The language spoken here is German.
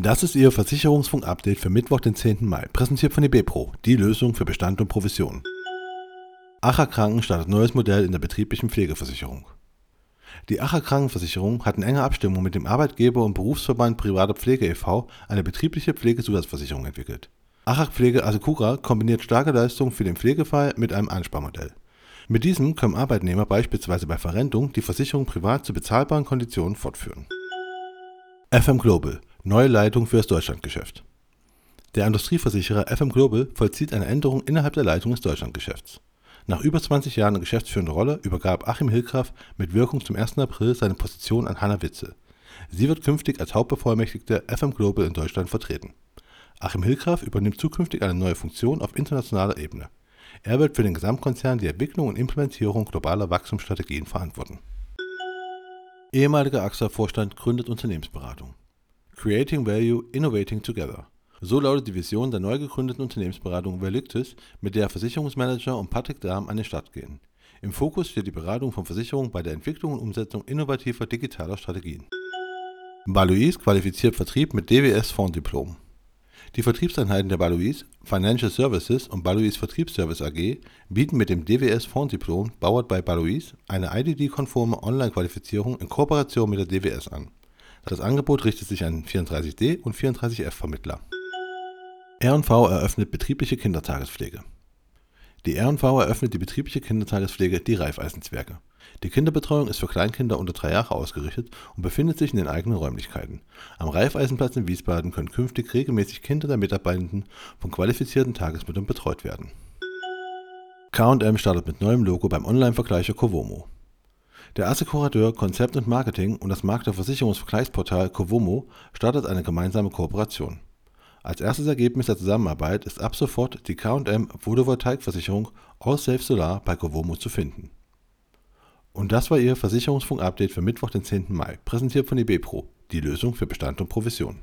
Das ist Ihr Versicherungsfunk-Update für Mittwoch, den 10. Mai, präsentiert von eBepro, die Lösung für Bestand und Provision. Acher Kranken startet neues Modell in der betrieblichen Pflegeversicherung. Die Acher Krankenversicherung hat in enger Abstimmung mit dem Arbeitgeber und Berufsverband Privater Pflege e.V. eine betriebliche Pflegezusatzversicherung entwickelt. Acher Pflege Asecura kombiniert starke Leistungen für den Pflegefall mit einem Ansparmodell. Mit diesem können Arbeitnehmer beispielsweise bei Verrentung die Versicherung privat zu bezahlbaren Konditionen fortführen. FM Global Neue Leitung für das Deutschlandgeschäft. Der Industrieversicherer FM Global vollzieht eine Änderung innerhalb der Leitung des Deutschlandgeschäfts. Nach über 20 Jahren in geschäftsführender Rolle übergab Achim Hilgraff mit Wirkung zum 1. April seine Position an Hanna Witze. Sie wird künftig als Hauptbevollmächtigte FM Global in Deutschland vertreten. Achim Hilgraff übernimmt zukünftig eine neue Funktion auf internationaler Ebene. Er wird für den Gesamtkonzern die Entwicklung und Implementierung globaler Wachstumsstrategien verantworten. Ehemaliger AXA-Vorstand gründet Unternehmensberatung. Creating Value, Innovating Together. So lautet die Vision der neu gegründeten Unternehmensberatung Verlictis, mit der Versicherungsmanager und Patrick Dahm an die Stadt gehen. Im Fokus steht die Beratung von Versicherungen bei der Entwicklung und Umsetzung innovativer digitaler Strategien. Balois qualifiziert Vertrieb mit DWS Fonddiplom. Die Vertriebseinheiten der Balois Financial Services und Balois Vertriebsservice AG bieten mit dem DWS Fonddiplom Powered by Balois eine IDD-konforme Online-Qualifizierung in Kooperation mit der DWS an. Das Angebot richtet sich an 34D und 34F Vermittler. R&V eröffnet betriebliche Kindertagespflege. Die R&V eröffnet die betriebliche Kindertagespflege Die Raiffeisenzwerge. Die Kinderbetreuung ist für Kleinkinder unter drei Jahre ausgerichtet und befindet sich in den eigenen Räumlichkeiten. Am Raiffeisenplatz in Wiesbaden können künftig regelmäßig Kinder der Mitarbeitenden von qualifizierten Tagesmüttern betreut werden. K&M startet mit neuem Logo beim Online-Vergleicher Covomo. Der Assekurateur Konzept und Marketing und das Maklerversicherungsvergleichsportal Covomo startet eine gemeinsame Kooperation. Als erstes Ergebnis der Zusammenarbeit ist ab sofort die K&M Photovoltaikversicherung Allsafe Solar bei Covomo zu finden. Und das war Ihr Versicherungsfunk-Update für Mittwoch, den 10. Mai, präsentiert von eBepro, die Lösung für Bestand und Provision.